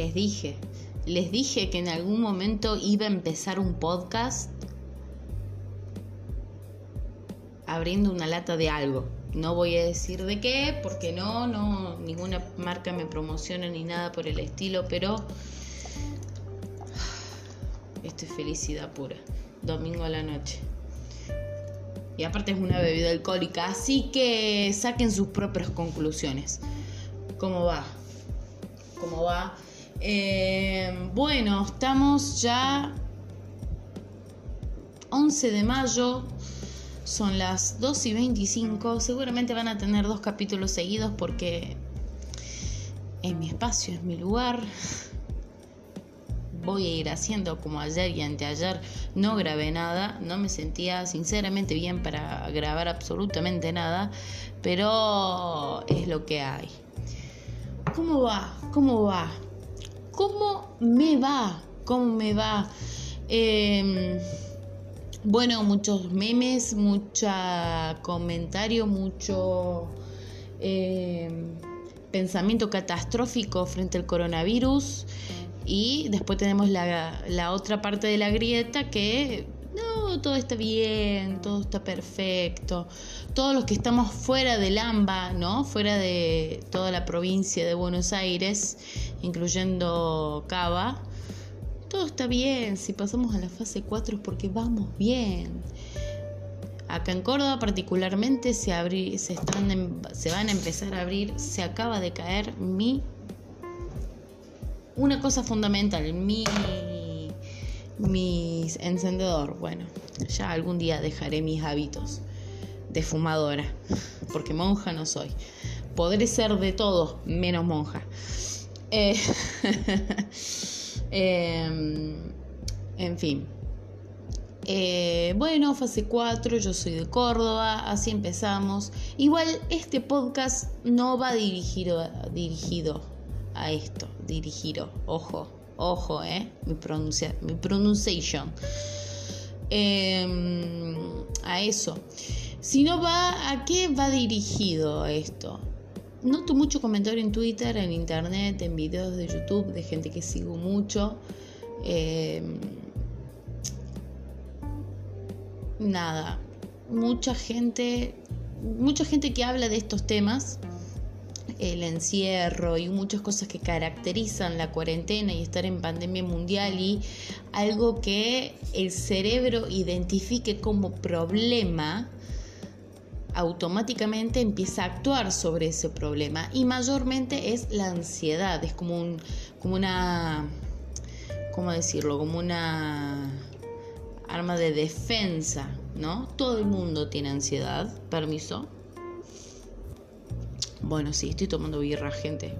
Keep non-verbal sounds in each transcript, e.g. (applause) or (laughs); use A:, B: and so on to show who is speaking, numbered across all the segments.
A: les dije, les dije que en algún momento iba a empezar un podcast abriendo una lata de algo. No voy a decir de qué, porque no, no, ninguna marca me promociona ni nada por el estilo, pero esto es felicidad pura. Domingo a la noche. Y aparte es una bebida alcohólica, así que saquen sus propias conclusiones. ¿Cómo va? ¿Cómo va? Eh, bueno, estamos ya 11 de mayo, son las 2 y 25. Seguramente van a tener dos capítulos seguidos porque es mi espacio, es mi lugar. Voy a ir haciendo como ayer y anteayer. No grabé nada, no me sentía sinceramente bien para grabar absolutamente nada, pero es lo que hay. ¿Cómo va? ¿Cómo va? ¿Cómo me va? ¿Cómo me va? Eh, bueno, muchos memes, mucho comentario, mucho eh, pensamiento catastrófico frente al coronavirus. Y después tenemos la, la otra parte de la grieta que no, todo está bien, todo está perfecto. Todos los que estamos fuera del AMBA, ¿no? Fuera de toda la provincia de Buenos Aires, incluyendo Cava, todo está bien, si pasamos a la fase 4 es porque vamos bien. Acá en Córdoba particularmente se, se, están, se van a empezar a abrir, se acaba de caer mi... Una cosa fundamental, mi, mi encendedor. Bueno, ya algún día dejaré mis hábitos de fumadora, porque monja no soy. Podré ser de todo, menos monja. Eh, (laughs) Em, en fin. Eh, bueno, fase 4, yo soy de Córdoba, así empezamos. Igual este podcast no va dirigido, a esto, dirigido, ojo, ojo, eh, mi, pronuncia. Em, a eso. Si no va, ¿a qué va dirigido esto? Noto mucho comentario en Twitter, en internet, en videos de YouTube de gente que sigo mucho. Em, nada, mucha gente, mucha gente que habla de estos temas, el encierro y muchas cosas que caracterizan la cuarentena y estar en pandemia mundial y algo que el cerebro identifique como problema automáticamente empieza a actuar sobre ese problema y mayormente es la ansiedad, es como un como una ¿cómo decirlo? como una arma de defensa, ¿no? Todo el mundo tiene ansiedad, permiso. Bueno, sí, estoy tomando birra, gente.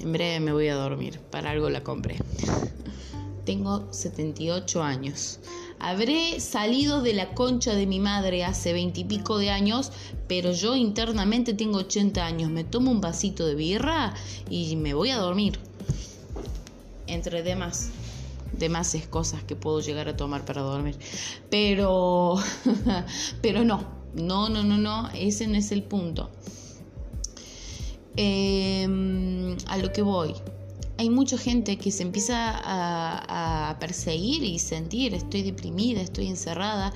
A: En breve me voy a dormir, para algo la compré. (laughs) Tengo 78 años. Habré salido de la concha de mi madre hace veintipico de años, pero yo internamente tengo 80 años. Me tomo un vasito de birra y me voy a dormir. Entre demás, demás cosas que puedo llegar a tomar para dormir. Pero, (laughs) pero no, no, no, no, no, ese no es el punto. Em, a lo que voy hay mucha gente que se empieza a, perseguir y sentir, estoy deprimida, estoy encerrada,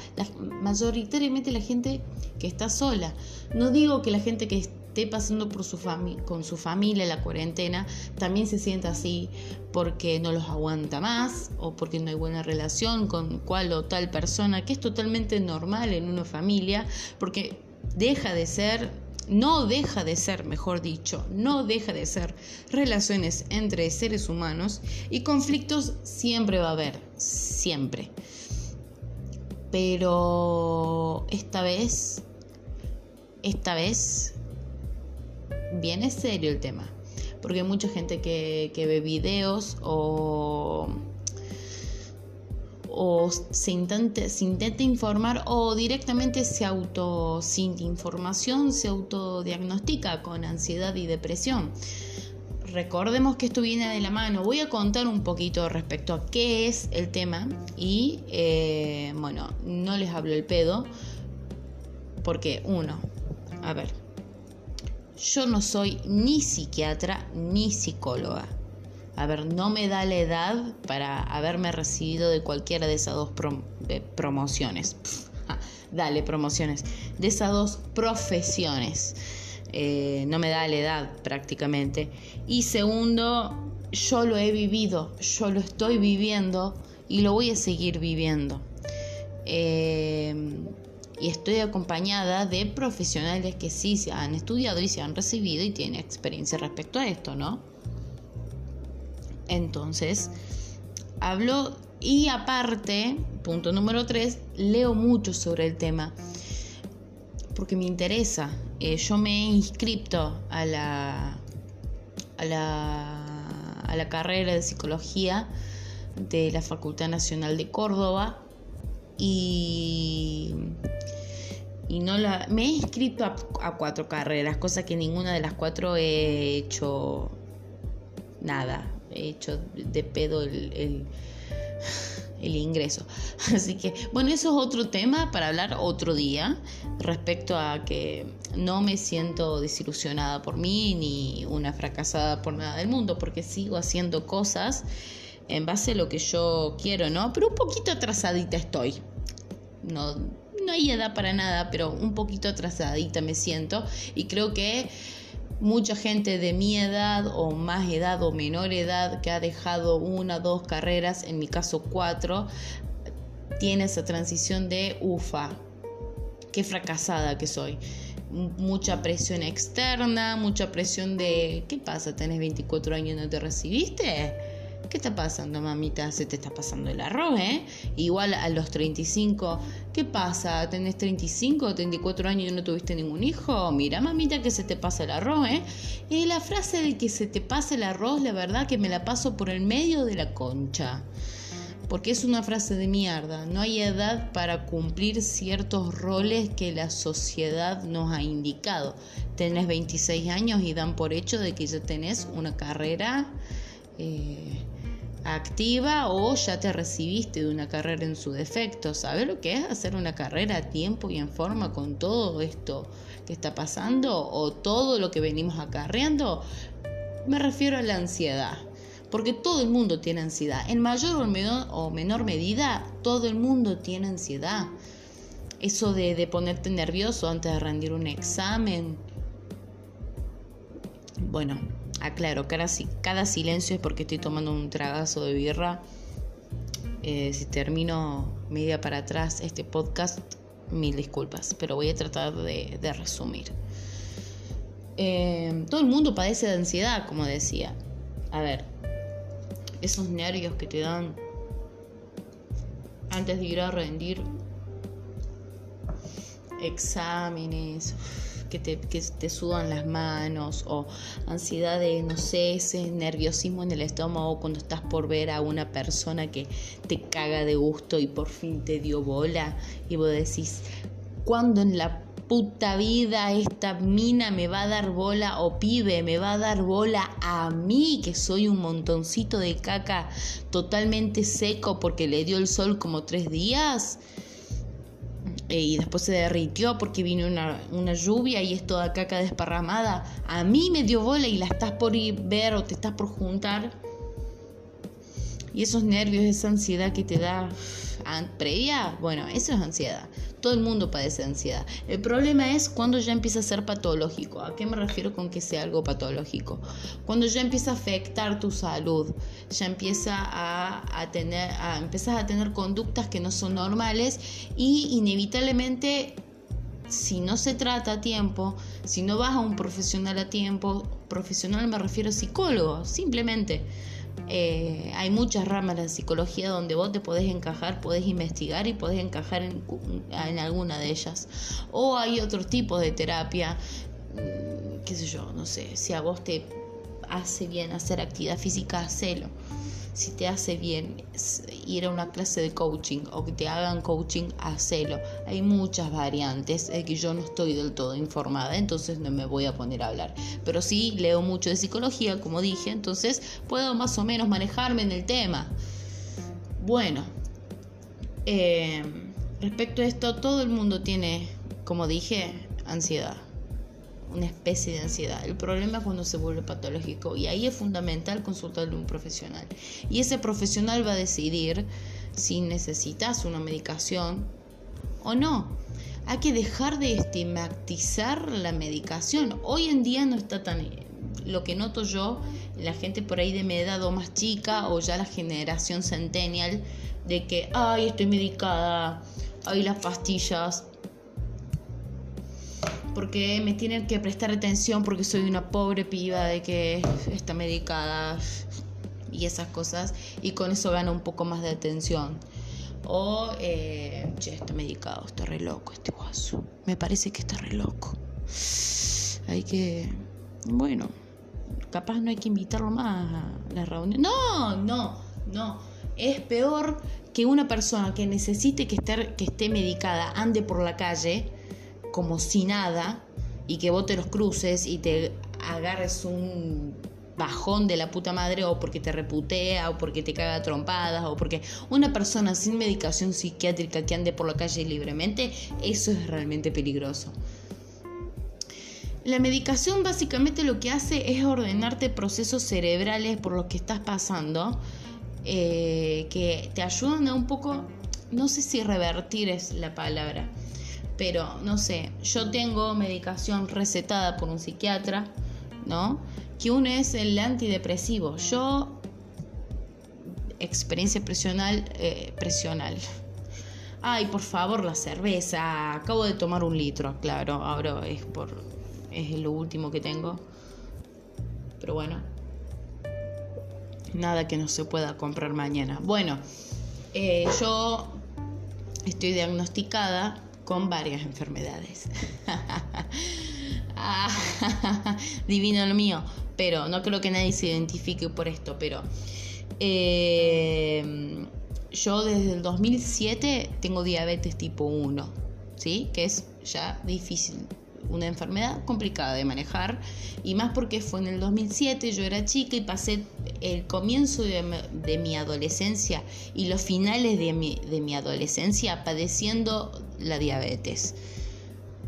A: mayoritariamente la gente que está sola. No digo que la gente que esté pasando por su con su familia la cuarentena también se sienta así porque no los aguanta más o porque no hay buena relación con cual o tal persona, que es totalmente normal en una familia, porque deja de ser no deja de ser, mejor dicho, no deja de ser relaciones entre seres humanos y conflictos siempre va a haber, siempre. Pero esta vez, esta vez, viene serio el tema, porque hay mucha gente que, que ve videos o o se intente, se intente informar o directamente se auto, sin información, se autodiagnostica con ansiedad y depresión. Recordemos que esto viene de la mano. Voy a contar un poquito respecto a qué es el tema y, eh, bueno, no les hablo el pedo porque, uno, a ver, yo no soy ni psiquiatra ni psicóloga. A ver, no me da la edad para haberme recibido de cualquiera de esas dos promociones. Dale, promociones. De esas dos profesiones. Eh, no me da la edad prácticamente. Y segundo, yo lo he vivido, yo lo estoy viviendo y lo voy a seguir viviendo. Eh, y estoy acompañada de profesionales que sí se han estudiado y se han recibido y tienen experiencia respecto a esto, ¿no? Entonces, hablo y aparte, punto número tres, leo mucho sobre el tema porque me interesa. Eh, yo me he inscrito a la, a la, a la carrera de psicología de la Facultad Nacional de Córdoba y, y no la, me he inscrito a, cuatro carreras, cosa que ninguna de las cuatro he hecho nada, hecho de pedo el, el, (sighs) ingreso. (laughs) Así que, bueno, eso es otro tema para hablar otro día respecto a que no me siento desilusionada por mí ni una fracasada por nada del mundo, porque sigo haciendo cosas en base a lo que yo quiero, ¿no? Pero un poquito atrasadita estoy. No, no hay edad para nada, pero un poquito atrasadita me siento y creo que mucha gente de mi edad o más edad o menor edad que ha dejado una, dos carreras, en mi caso cuatro, tiene esa transición de ufa, qué fracasada que soy. Mucha presión externa, mucha presión de, ¿qué pasa? ¿Tenés 24 años y no te recibiste? ¿Qué está pasando, mamita? Se te está pasando el arroz, ¿eh? Igual a los 35, ¿qué pasa? ¿Tenés 35 o 34 años y no tuviste ningún hijo? Mira, mamita, que se te pasa el arroz, ¿eh? Y la frase de que se te pasa el arroz, la verdad que me la paso por el medio de la concha. Porque es una frase de mierda. No hay edad para cumplir ciertos roles que la sociedad nos ha indicado. Tenés 26 años y dan por hecho de que ya tenés una carrera. Eh, activa o ya te recibiste de una carrera en su defecto. ¿Sabes lo que es hacer una carrera a tiempo y en forma con todo esto que está pasando o todo lo que venimos acarreando? Me refiero a la ansiedad. Porque todo el mundo tiene ansiedad. En mayor o menor, medida, todo el mundo tiene ansiedad. Eso de, de ponerte nervioso antes de rendir un examen. Bueno, aclaro, cada, cada silencio es porque estoy tomando un tragazo de birra. Eh, si termino media para atrás este podcast, mil disculpas, pero voy a tratar de, resumir. Eh, todo el mundo padece de ansiedad, como decía. A ver, esos nervios que te dan antes de ir a rendir exámenes que te, que te sudan las manos o ansiedad de, no sé, ese nerviosismo en el estómago cuando estás por ver a una persona que te caga de gusto y por fin te dio bola y vos decís, ¿cuándo en la puta vida esta mina me va a dar bola o pibe me va a dar bola a mí que soy un montoncito de caca totalmente seco porque le dio el sol como tres días? Eh, y después se derritió porque vino una, lluvia y es toda caca desparramada. A mí me dio bola y la estás por ir ver o te estás por juntar. Y esos nervios, esa ansiedad que te da previa, bueno, eso es ansiedad. Todo el mundo padece ansiedad. El problema es cuando ya empieza a ser patológico. ¿A qué me refiero con que sea algo patológico? Cuando ya empieza a afectar tu salud, ya empieza a, tener, empiezas a tener conductas que no son normales y inevitablemente si no se trata a tiempo, si no vas a un profesional a tiempo, profesional me refiero a psicólogo, simplemente eh, hay muchas ramas de la psicología donde vos te podés encajar, podés investigar y podés encajar en, en alguna de ellas. O hay otros tipos de terapia, mm, qué sé yo, no sé, si a vos te hace bien hacer actividad física, hacelo si te hace bien ir a una clase de coaching o que te hagan coaching, hacelo. Hay muchas variantes es que yo no estoy del todo informada, entonces no me voy a poner a hablar. Pero sí leo mucho de psicología, como dije, entonces puedo más o menos manejarme en el tema. Bueno, eh, respecto a esto, todo el mundo tiene, como dije, ansiedad. Una especie de ansiedad. El problema es cuando se vuelve patológico y ahí es fundamental consultarle a un profesional. Y ese profesional va a decidir si necesitas una medicación o no. Hay que dejar de estigmatizar la medicación. Hoy en día no está tan... Lo que noto yo, la gente por ahí de mi edad o más chica o ya la generación centennial, de que, ay, estoy medicada, ay, las pastillas, porque me tienen que prestar atención porque soy una pobre piba de que está medicada y esas cosas y con eso gana un poco más de atención. O, eh, che, está medicado, está re loco este guaso. Me parece que está re loco. Hay que, bueno, capaz no hay que invitarlo más a la reunión. No, no, no. Es peor que una persona que necesite que, estar, que esté medicada ande por la calle como si nada y que vos te los cruces y te agarres un bajón de la puta madre o porque te reputea o porque te caga trompadas o porque una persona sin medicación psiquiátrica que ande por la calle libremente, eso es realmente peligroso. La medicación básicamente lo que hace es ordenarte procesos cerebrales por los que estás pasando eh, que te ayudan a un poco, no sé si revertir es la palabra, pero no sé, yo tengo medicación recetada por un psiquiatra, ¿no? Que uno es el antidepresivo. Yo, experiencia presional, eh, presional. Ay, por favor, la cerveza. Acabo de tomar un litro, claro. Ahora es por. es lo último que tengo. Pero bueno. Nada que no se pueda comprar mañana. Bueno, eh, yo estoy diagnosticada con varias enfermedades. (laughs) (laughs) divino lo mío, pero no creo que nadie se identifique por esto, pero eh, yo desde el 2007 tengo diabetes tipo 1, ¿sí? Que es ya difícil una enfermedad complicada de manejar y más porque fue en el 2007, yo era chica y pasé el comienzo de, mi adolescencia y los finales de mi, de mi adolescencia padeciendo la diabetes.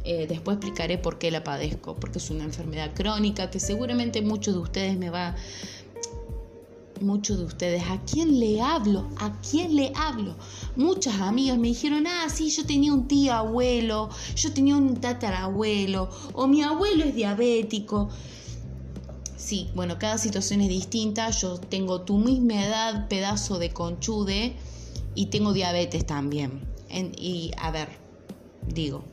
A: Eh, después explicaré por qué la padezco, porque es una enfermedad crónica que seguramente muchos de ustedes me va muchos de ustedes, ¿a quién le hablo? ¿A quién le hablo? Muchas amigas me dijeron, ah, sí, yo tenía un tío abuelo, yo tenía un tatarabuelo, o mi abuelo es diabético. Sí, bueno, cada situación es distinta. Yo tengo tu misma edad, pedazo de conchude, y tengo diabetes también. Y a ver, digo,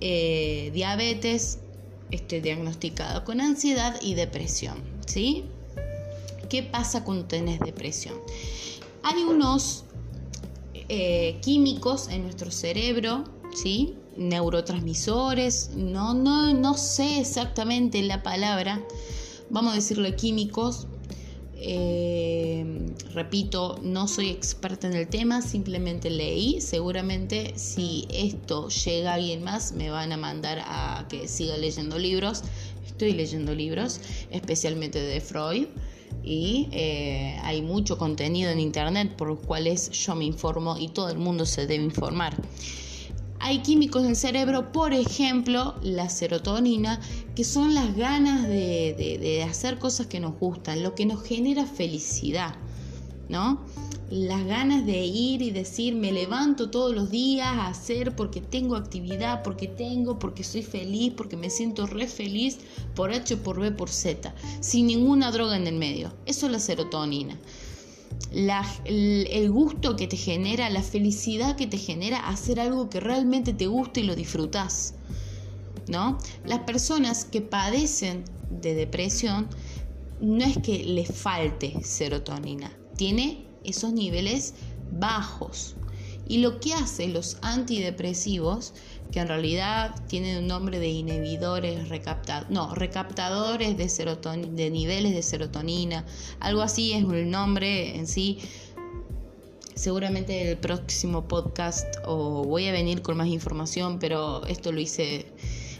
A: eh, diabetes, estoy diagnosticado con ansiedad y depresión, ¿sí? ¿Qué pasa cuando tenés depresión? Hay unos eh, químicos en nuestro cerebro, ¿sí? neurotransmisores, no, no, no sé exactamente la palabra, vamos a decirle químicos. Eh, repito, no soy experta en el tema, simplemente leí. Seguramente si esto llega a alguien más, me van a mandar a que siga leyendo libros. Estoy leyendo libros, especialmente de Freud y eh, hay mucho contenido en internet por los cuales yo me informo y todo el mundo se debe informar. Hay químicos en el cerebro, por ejemplo, la serotonina, que son las ganas de, de hacer cosas que nos gustan, lo que nos genera felicidad, ¿no? las ganas de ir y decir me levanto todos los días a hacer porque tengo actividad, porque tengo, porque soy feliz, porque me siento re feliz por H, por B, por Z, sin ninguna droga en el medio. Eso es la serotonina. El, gusto que te genera, la felicidad que te genera hacer algo que realmente te gusta y lo disfrutas. ¿No? Las personas que padecen de depresión no es que les falte serotonina, tiene esos niveles bajos. Y lo que hacen los antidepresivos, que en realidad tienen un nombre de inhibidores, no, recaptadores de, serotonina, de niveles de serotonina, algo así es el nombre en sí. Seguramente en el próximo podcast o voy a venir con más información, pero esto lo hice.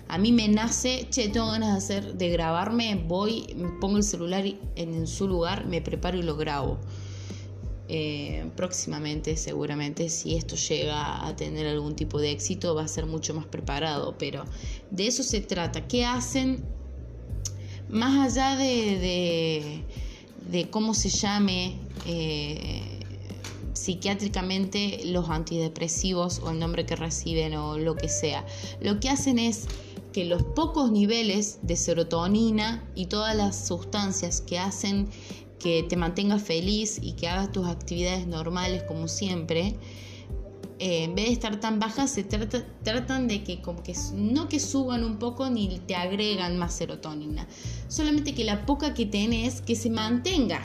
A: A mí me nace, che, tengo ganas de hacer, de grabarme, voy, pongo el celular en su lugar, me preparo y lo grabo Eh, próximamente, seguramente, si esto llega a tener algún tipo de éxito, va a ser mucho más preparado. Pero de eso se trata. ¿Qué hacen? Más allá de, de, cómo se llame eh, psiquiátricamente los antidepresivos o el nombre que reciben o lo que sea, lo que hacen es que los pocos niveles de serotonina y todas las sustancias que hacen que te mantengas feliz y que hagas tus actividades normales como siempre, eh, en vez de estar tan bajas, se tratan de que, como que no que suban un poco ni te agregan más serotonina, solamente que la poca que tenés que se mantenga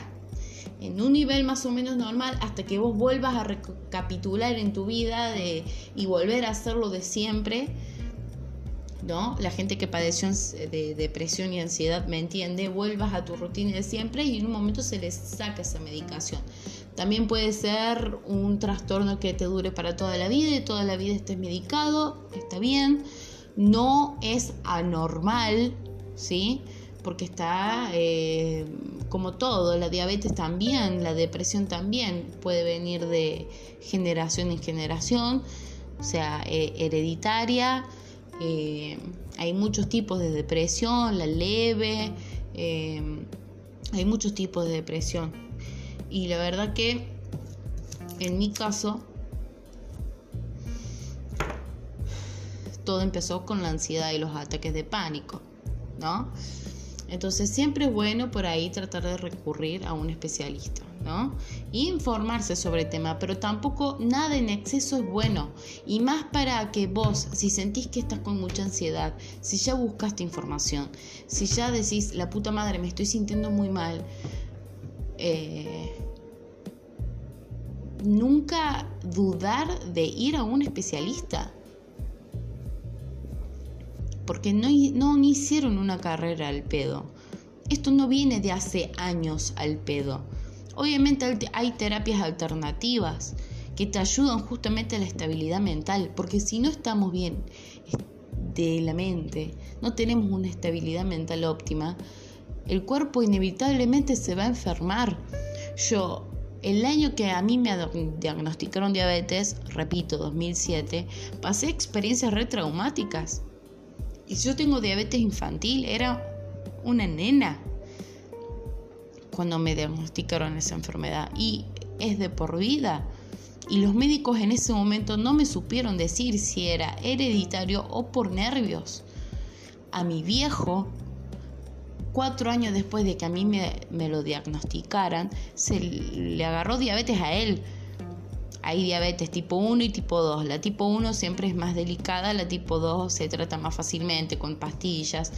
A: en un nivel más o menos normal hasta que vos vuelvas a recapitular en tu vida de, y volver a hacerlo de siempre La gente que padeció de depresión y ansiedad me entiende, vuelvas a tu rutina de siempre y en un momento se les saca esa medicación. También puede ser un trastorno que te dure para toda la vida y toda la vida estés medicado, está bien. No es anormal, ¿sí? Porque está eh, como todo, la diabetes también, la depresión también puede venir de generación en generación, o sea, eh, hereditaria eh, hay muchos tipos de depresión, la leve, eh, hay muchos tipos de depresión. Y la verdad que en mi caso, todo empezó con la ansiedad y los ataques de pánico, ¿no? Entonces siempre es bueno por ahí tratar de recurrir a un especialista. ¿No? informarse sobre el tema, pero tampoco nada en exceso es bueno. Y más para que vos, si sentís que estás con mucha ansiedad, si ya buscaste información, si ya decís, la puta madre, me estoy sintiendo muy mal, eh, nunca dudar de ir a un especialista. Porque no, no hicieron una carrera al pedo. Esto no viene de hace años al pedo. Obviamente hay terapias alternativas que te ayudan justamente a la estabilidad mental, porque si no estamos bien de la mente, no tenemos una estabilidad mental óptima, el cuerpo inevitablemente se va a enfermar. Yo, el año que a mí me diagnosticaron diabetes, repito, 2007, pasé experiencias retraumáticas. Y yo tengo diabetes infantil, era una nena cuando me diagnosticaron esa enfermedad y es de por vida. Y los médicos en ese momento no me supieron decir si era hereditario o por nervios. A mi viejo, cuatro años después de que a mí me, me lo diagnosticaran, se le agarró diabetes a él. Hay diabetes tipo 1 y tipo 2. La tipo 1 siempre es más delicada, la tipo 2 se trata más fácilmente con pastillas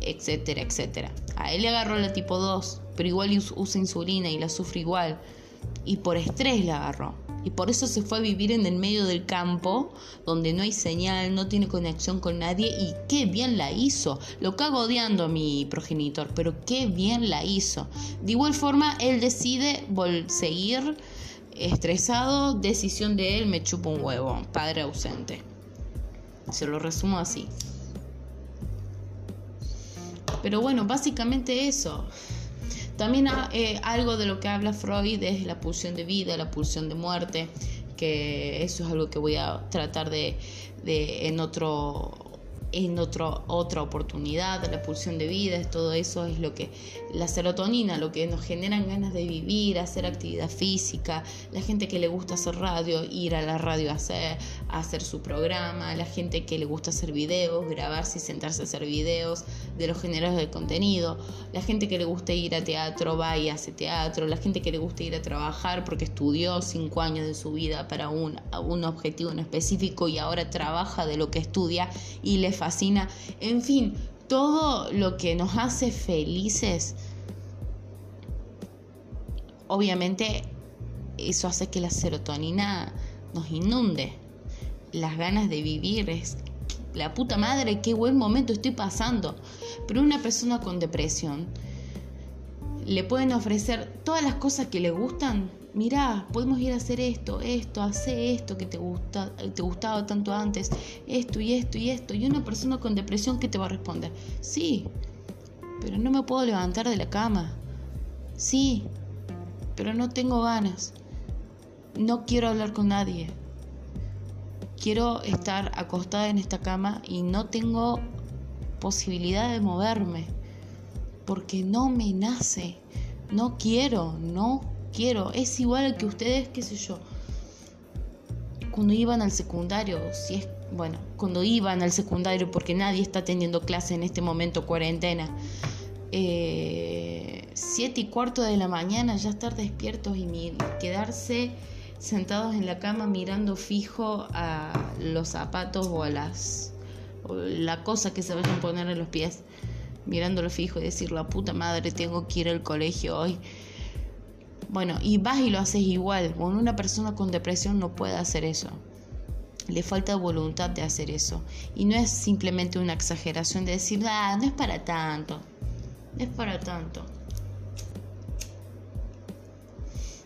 A: etcétera, etcétera. A él le agarró la tipo 2, pero igual usa insulina y la sufre igual. Y por estrés le agarró. Y por eso se fue a vivir en el medio del campo, donde no hay señal, no tiene conexión con nadie. Y qué bien la hizo. Lo cago odiando a mi progenitor, pero qué bien la hizo. De igual forma, él decide seguir estresado. Decisión de él, me chupa un huevo. Padre ausente. Se lo resumo así. Pero bueno, básicamente eso. También eh, algo de lo que habla Freud es la pulsión de vida, la pulsión de muerte, que eso es algo que voy a tratar de, de en otro en otro, otra oportunidad, la pulsión de vida, todo eso es lo que, la serotonina, lo que nos generan ganas de vivir, hacer actividad física, la gente que le gusta hacer radio, ir a la radio a hacer, hacer su programa, la gente que le gusta hacer videos, grabarse y sentarse a hacer videos de los generadores de contenido, la gente que le gusta ir a teatro, va y hace teatro, la gente que le gusta ir a trabajar porque estudió cinco años de su vida para un, un objetivo en específico y ahora trabaja de lo que estudia y le fascina, en fin, todo lo que nos hace felices, obviamente eso hace que la serotonina nos inunde. Las ganas de vivir es la puta madre, qué buen momento estoy pasando. Pero una persona con depresión le pueden ofrecer todas las cosas que le gustan mirá, podemos ir a hacer esto, esto, hace esto que te, gusta, te gustaba tanto antes, esto y esto y esto. Y una persona con depresión que te va a responder, sí, pero no me puedo levantar de la cama. Sí, pero no tengo ganas. no quiero hablar con nadie. Quiero estar acostada en esta cama y no tengo posibilidad de moverme. Porque no me nace. No quiero, no quiero. Es igual que ustedes, qué sé yo. Cuando iban al secundario, si es, bueno, cuando iban al secundario, porque nadie está teniendo clase en este momento, cuarentena. Eh, siete y cuarto de la mañana ya estar despiertos y quedarse sentados en la cama mirando fijo a los zapatos o a las la cosa que se vayan a poner en los pies mirándolo fijo y decir la puta madre tengo que ir al colegio hoy bueno y vas y lo haces igual. Bueno, una persona con depresión no puede hacer eso. Le falta voluntad de hacer eso. Y no es simplemente una exageración de decir ah no es para tanto no es para tanto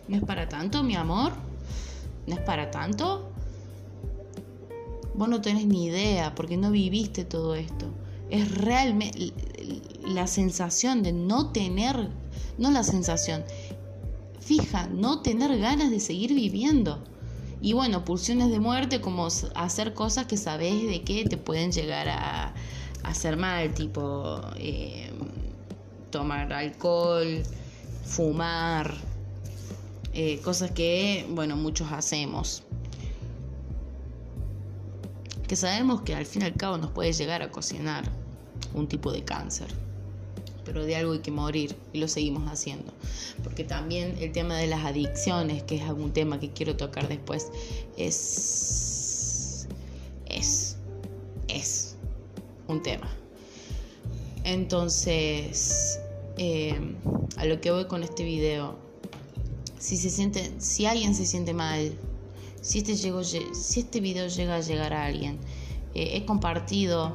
A: no es para tanto mi amor ¿No es para tanto? Vos no tenés ni idea porque no viviste todo esto. Es realmente la sensación de no tener, no la sensación, fija, no tener ganas de seguir viviendo. Y bueno, pulsiones de muerte como hacer cosas que sabes de que te pueden llegar a, hacer mal, tipo eh, tomar alcohol, fumar, eh, cosas que, bueno, muchos hacemos. Que sabemos que al fin y al cabo nos puede llegar a cocinar un tipo de cáncer. Pero de algo hay que morir y lo seguimos haciendo. Porque también el tema de las adicciones, que es algún tema que quiero tocar después, es. es. es un tema. Entonces, eh, a lo que voy con este video si se siente, si alguien se siente mal, si este, llegó, si este video llega a llegar a alguien, eh, he compartido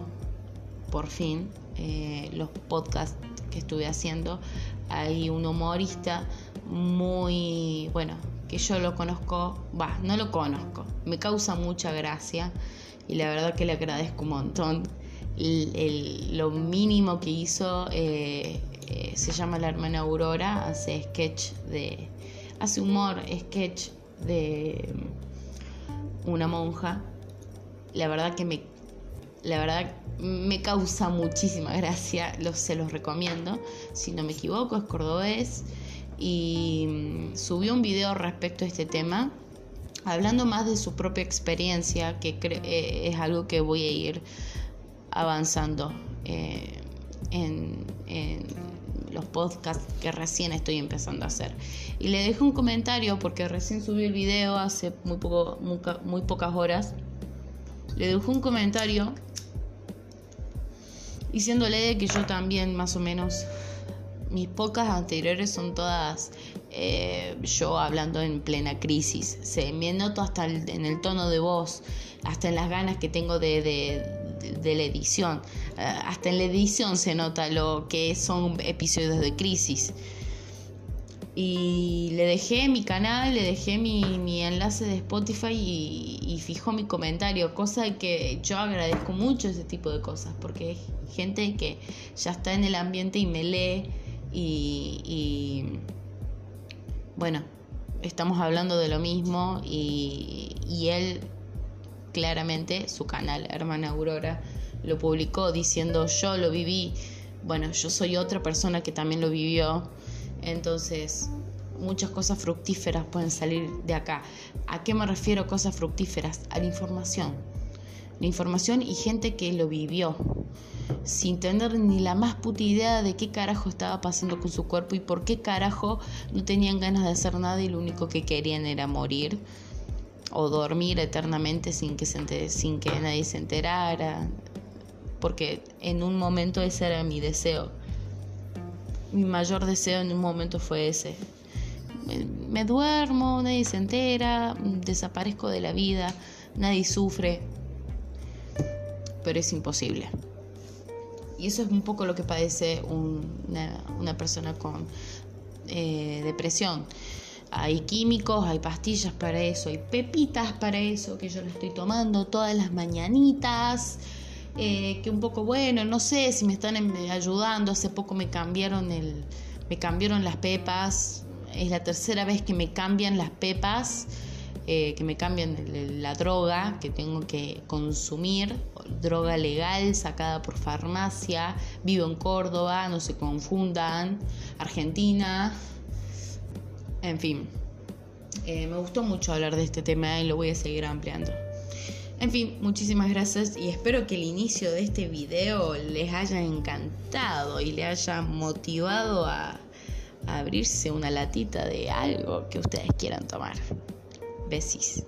A: por fin eh, los podcasts que estuve haciendo. Hay un humorista muy, bueno, que yo lo conozco, va, no lo conozco, me causa mucha gracia y la verdad que le agradezco un montón. lo mínimo que hizo eh, se llama La Hermana Aurora, hace sketch de, hace humor, sketch de una monja. La verdad que me, la verdad me causa muchísima gracia, se los recomiendo. Si no me equivoco, es cordobés y mm, subió un video respecto a este tema, hablando más de su propia experiencia, que eh, es algo que voy a ir avanzando eh, en los podcasts que recién estoy empezando a hacer. Y le dejo un comentario porque recién subí el video hace muy, poco, muy, pocas horas. Le dejo un comentario diciéndole que yo también más o menos mis pocas anteriores son todas eh, yo hablando en plena crisis. Se me noto hasta en el tono de voz, hasta en las ganas que tengo de, de la edición. Eh, hasta en la edición se nota lo que son episodios de crisis. Y le dejé mi canal, le dejé mi, enlace de Spotify y, fijó mi comentario, cosa que yo agradezco mucho ese tipo de cosas, porque hay gente que ya está en el ambiente y me lee y, bueno, estamos hablando de lo mismo y él claramente su canal, Hermana Aurora, lo publicó diciendo yo lo viví. Bueno, yo soy otra persona que también lo vivió. Entonces, muchas cosas fructíferas pueden salir de acá. ¿A qué me refiero cosas fructíferas? A la información. La información y gente que lo vivió. Sin tener ni la más puta idea de qué carajo estaba pasando con su cuerpo y por qué carajo no tenían ganas de hacer nada y lo único que querían era morir o dormir eternamente sin que, se sin que nadie se enterara, porque en un momento ese era mi deseo. Mi mayor deseo en un momento fue ese. Me, duermo, nadie se entera, desaparezco de la vida, nadie sufre, pero es imposible. Y eso es un poco lo que padece una, persona con eh, depresión hay químicos, hay pastillas para eso, hay pepitas para eso que yo le estoy tomando todas las mañanitas. Eh, que un poco bueno, no sé si me están em, ayudando. Hace poco me cambiaron el, me cambiaron las pepas. Es la tercera vez que me cambian las pepas. eh, que me cambien la droga que tengo que consumir, droga legal sacada por farmacia, vivo en Córdoba, no se confundan, Argentina, en fin. Eh, me gustó mucho hablar de este tema y lo voy a seguir ampliando. En fin, muchísimas gracias y espero que el inicio de este video les haya encantado y le haya motivado a, abrirse una latita de algo que ustedes quieran tomar. Besis.